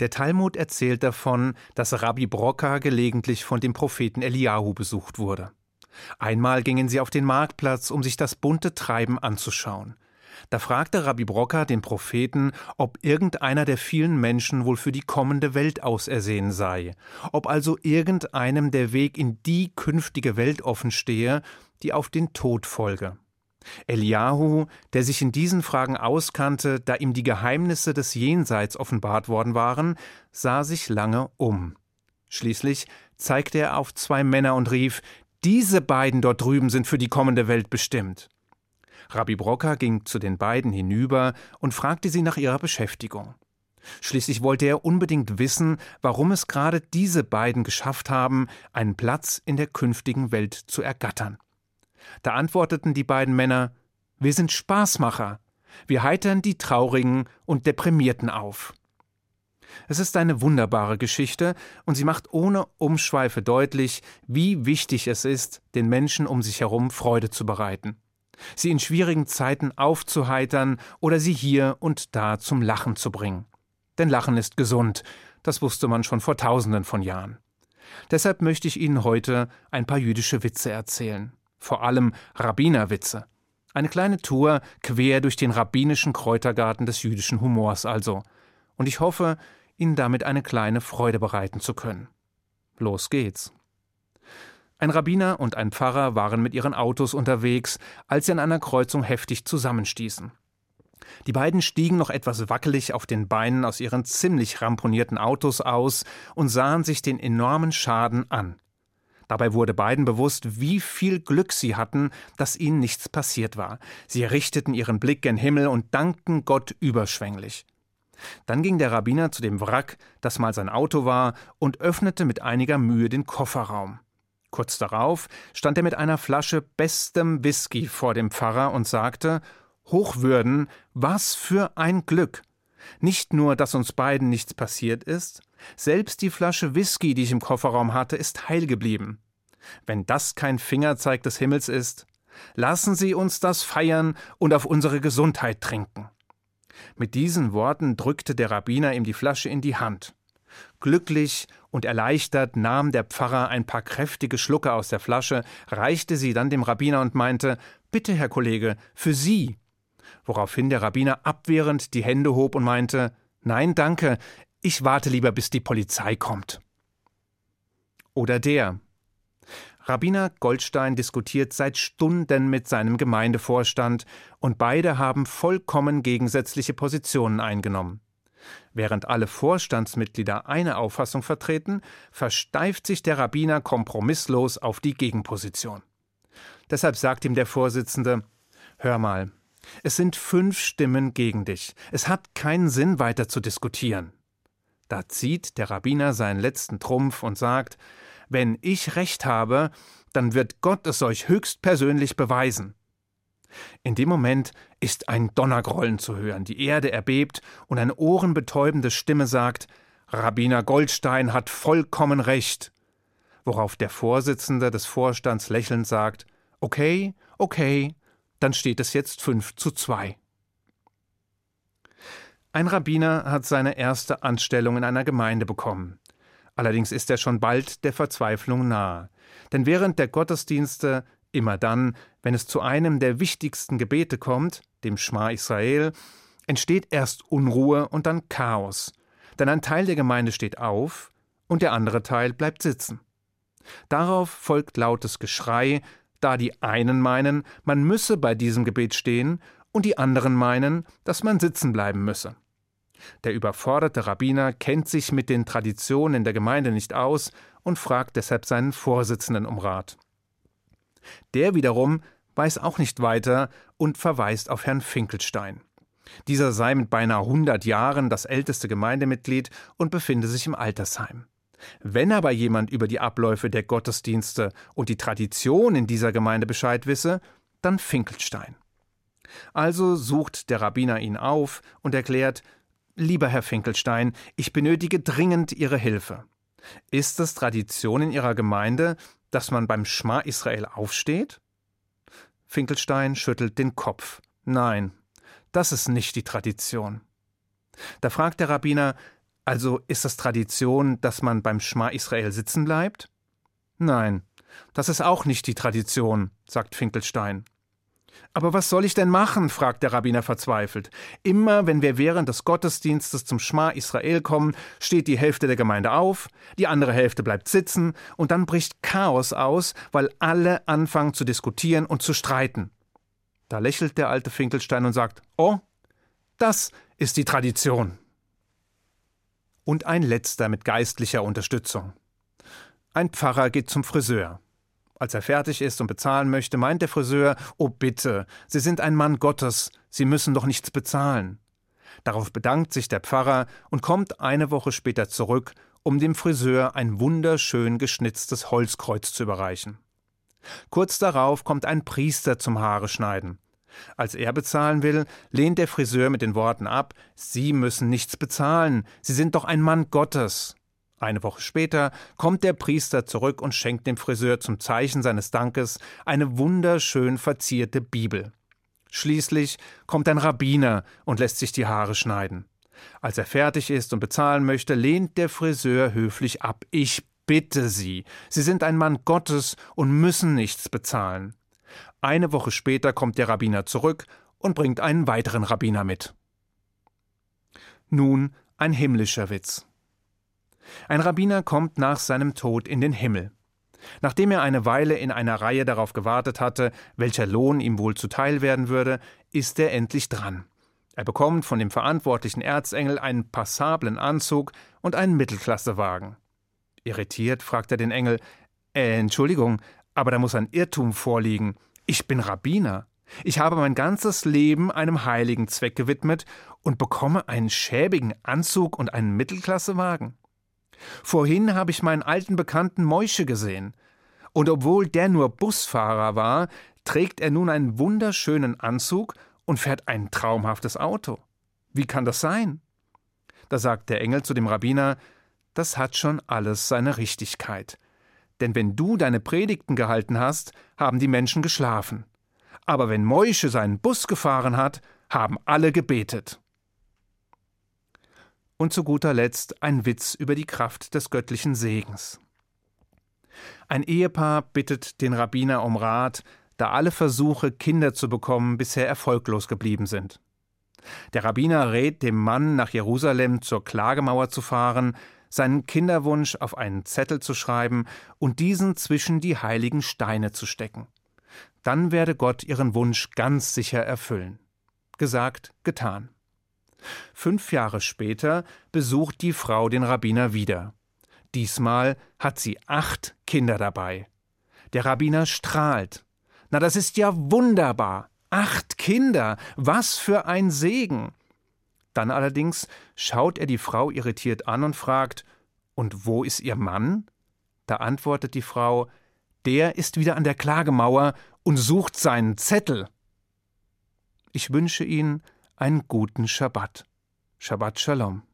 Der Talmud erzählt davon, dass Rabbi Brocker gelegentlich von dem Propheten Eliahu besucht wurde. Einmal gingen sie auf den Marktplatz, um sich das bunte Treiben anzuschauen. Da fragte Rabbi Brocker den Propheten, ob irgendeiner der vielen Menschen wohl für die kommende Welt ausersehen sei, ob also irgendeinem der Weg in die künftige Welt offen stehe, die auf den Tod folge. Eliahu, der sich in diesen Fragen auskannte, da ihm die Geheimnisse des Jenseits offenbart worden waren, sah sich lange um. Schließlich zeigte er auf zwei Männer und rief Diese beiden dort drüben sind für die kommende Welt bestimmt. Rabbi Brocker ging zu den beiden hinüber und fragte sie nach ihrer Beschäftigung. Schließlich wollte er unbedingt wissen, warum es gerade diese beiden geschafft haben, einen Platz in der künftigen Welt zu ergattern. Da antworteten die beiden Männer Wir sind Spaßmacher. Wir heitern die Traurigen und Deprimierten auf. Es ist eine wunderbare Geschichte und sie macht ohne Umschweife deutlich, wie wichtig es ist, den Menschen um sich herum Freude zu bereiten, sie in schwierigen Zeiten aufzuheitern oder sie hier und da zum Lachen zu bringen. Denn Lachen ist gesund, das wusste man schon vor tausenden von Jahren. Deshalb möchte ich Ihnen heute ein paar jüdische Witze erzählen vor allem Rabbinerwitze. Eine kleine Tour quer durch den rabbinischen Kräutergarten des jüdischen Humors also. Und ich hoffe, Ihnen damit eine kleine Freude bereiten zu können. Los geht's. Ein Rabbiner und ein Pfarrer waren mit ihren Autos unterwegs, als sie an einer Kreuzung heftig zusammenstießen. Die beiden stiegen noch etwas wackelig auf den Beinen aus ihren ziemlich ramponierten Autos aus und sahen sich den enormen Schaden an. Dabei wurde beiden bewusst, wie viel Glück sie hatten, dass ihnen nichts passiert war. Sie richteten ihren Blick gen Himmel und dankten Gott überschwänglich. Dann ging der Rabbiner zu dem Wrack, das mal sein Auto war, und öffnete mit einiger Mühe den Kofferraum. Kurz darauf stand er mit einer Flasche bestem Whisky vor dem Pfarrer und sagte Hochwürden, was für ein Glück. Nicht nur, dass uns beiden nichts passiert ist, selbst die Flasche Whisky, die ich im Kofferraum hatte, ist heil geblieben. Wenn das kein Fingerzeig des Himmels ist, lassen Sie uns das feiern und auf unsere Gesundheit trinken. Mit diesen Worten drückte der Rabbiner ihm die Flasche in die Hand. Glücklich und erleichtert nahm der Pfarrer ein paar kräftige Schlucke aus der Flasche, reichte sie dann dem Rabbiner und meinte Bitte, Herr Kollege, für Sie. Woraufhin der Rabbiner abwehrend die Hände hob und meinte Nein, danke, ich warte lieber, bis die Polizei kommt. Oder der. Rabbiner Goldstein diskutiert seit Stunden mit seinem Gemeindevorstand und beide haben vollkommen gegensätzliche Positionen eingenommen. Während alle Vorstandsmitglieder eine Auffassung vertreten, versteift sich der Rabbiner kompromisslos auf die Gegenposition. Deshalb sagt ihm der Vorsitzende Hör mal, es sind fünf Stimmen gegen dich. Es hat keinen Sinn, weiter zu diskutieren. Da zieht der Rabbiner seinen letzten Trumpf und sagt, wenn ich recht habe, dann wird Gott es euch höchstpersönlich beweisen. In dem Moment ist ein Donnergrollen zu hören, die Erde erbebt und eine ohrenbetäubende Stimme sagt, Rabbiner Goldstein hat vollkommen recht. Worauf der Vorsitzende des Vorstands lächelnd sagt, okay, okay, dann steht es jetzt fünf zu zwei. Ein Rabbiner hat seine erste Anstellung in einer Gemeinde bekommen. Allerdings ist er schon bald der Verzweiflung nahe. Denn während der Gottesdienste, immer dann, wenn es zu einem der wichtigsten Gebete kommt, dem Schma Israel, entsteht erst Unruhe und dann Chaos. Denn ein Teil der Gemeinde steht auf und der andere Teil bleibt sitzen. Darauf folgt lautes Geschrei, da die einen meinen, man müsse bei diesem Gebet stehen, und die anderen meinen, dass man sitzen bleiben müsse. Der überforderte Rabbiner kennt sich mit den Traditionen der Gemeinde nicht aus und fragt deshalb seinen Vorsitzenden um Rat. Der wiederum weiß auch nicht weiter und verweist auf Herrn Finkelstein. Dieser sei mit beinahe 100 Jahren das älteste Gemeindemitglied und befinde sich im Altersheim. Wenn aber jemand über die Abläufe der Gottesdienste und die Tradition in dieser Gemeinde Bescheid wisse, dann Finkelstein. Also sucht der Rabbiner ihn auf und erklärt, Lieber Herr Finkelstein, ich benötige dringend Ihre Hilfe. Ist es Tradition in Ihrer Gemeinde, dass man beim Schma Israel aufsteht? Finkelstein schüttelt den Kopf. Nein, das ist nicht die Tradition. Da fragt der Rabbiner, Also ist es Tradition, dass man beim Schma Israel sitzen bleibt? Nein, das ist auch nicht die Tradition, sagt Finkelstein. Aber was soll ich denn machen? fragt der Rabbiner verzweifelt. Immer wenn wir während des Gottesdienstes zum Schma Israel kommen, steht die Hälfte der Gemeinde auf, die andere Hälfte bleibt sitzen und dann bricht Chaos aus, weil alle anfangen zu diskutieren und zu streiten. Da lächelt der alte Finkelstein und sagt: Oh, das ist die Tradition. Und ein letzter mit geistlicher Unterstützung. Ein Pfarrer geht zum Friseur. Als er fertig ist und bezahlen möchte, meint der Friseur, oh bitte, Sie sind ein Mann Gottes, Sie müssen doch nichts bezahlen. Darauf bedankt sich der Pfarrer und kommt eine Woche später zurück, um dem Friseur ein wunderschön geschnitztes Holzkreuz zu überreichen. Kurz darauf kommt ein Priester zum Haare schneiden. Als er bezahlen will, lehnt der Friseur mit den Worten ab Sie müssen nichts bezahlen, Sie sind doch ein Mann Gottes. Eine Woche später kommt der Priester zurück und schenkt dem Friseur zum Zeichen seines Dankes eine wunderschön verzierte Bibel. Schließlich kommt ein Rabbiner und lässt sich die Haare schneiden. Als er fertig ist und bezahlen möchte, lehnt der Friseur höflich ab. Ich bitte Sie, Sie sind ein Mann Gottes und müssen nichts bezahlen. Eine Woche später kommt der Rabbiner zurück und bringt einen weiteren Rabbiner mit. Nun ein himmlischer Witz. Ein Rabbiner kommt nach seinem Tod in den Himmel. Nachdem er eine Weile in einer Reihe darauf gewartet hatte, welcher Lohn ihm wohl zuteil werden würde, ist er endlich dran. Er bekommt von dem verantwortlichen Erzengel einen passablen Anzug und einen Mittelklassewagen. Irritiert fragt er den Engel: äh, Entschuldigung, aber da muss ein Irrtum vorliegen. Ich bin Rabbiner. Ich habe mein ganzes Leben einem heiligen Zweck gewidmet und bekomme einen schäbigen Anzug und einen Mittelklassewagen. Vorhin habe ich meinen alten Bekannten Moische gesehen. Und obwohl der nur Busfahrer war, trägt er nun einen wunderschönen Anzug und fährt ein traumhaftes Auto. Wie kann das sein? Da sagt der Engel zu dem Rabbiner, das hat schon alles seine Richtigkeit. Denn wenn du deine Predigten gehalten hast, haben die Menschen geschlafen. Aber wenn Moische seinen Bus gefahren hat, haben alle gebetet. Und zu guter Letzt ein Witz über die Kraft des göttlichen Segens. Ein Ehepaar bittet den Rabbiner um Rat, da alle Versuche, Kinder zu bekommen, bisher erfolglos geblieben sind. Der Rabbiner rät dem Mann, nach Jerusalem zur Klagemauer zu fahren, seinen Kinderwunsch auf einen Zettel zu schreiben und diesen zwischen die heiligen Steine zu stecken. Dann werde Gott ihren Wunsch ganz sicher erfüllen. Gesagt, getan. Fünf Jahre später besucht die Frau den Rabbiner wieder. Diesmal hat sie acht Kinder dabei. Der Rabbiner strahlt. Na, das ist ja wunderbar. Acht Kinder. Was für ein Segen. Dann allerdings schaut er die Frau irritiert an und fragt: Und wo ist Ihr Mann? Da antwortet die Frau: Der ist wieder an der Klagemauer und sucht seinen Zettel. Ich wünsche Ihnen einen guten Schabbat. Shabbat Shalom.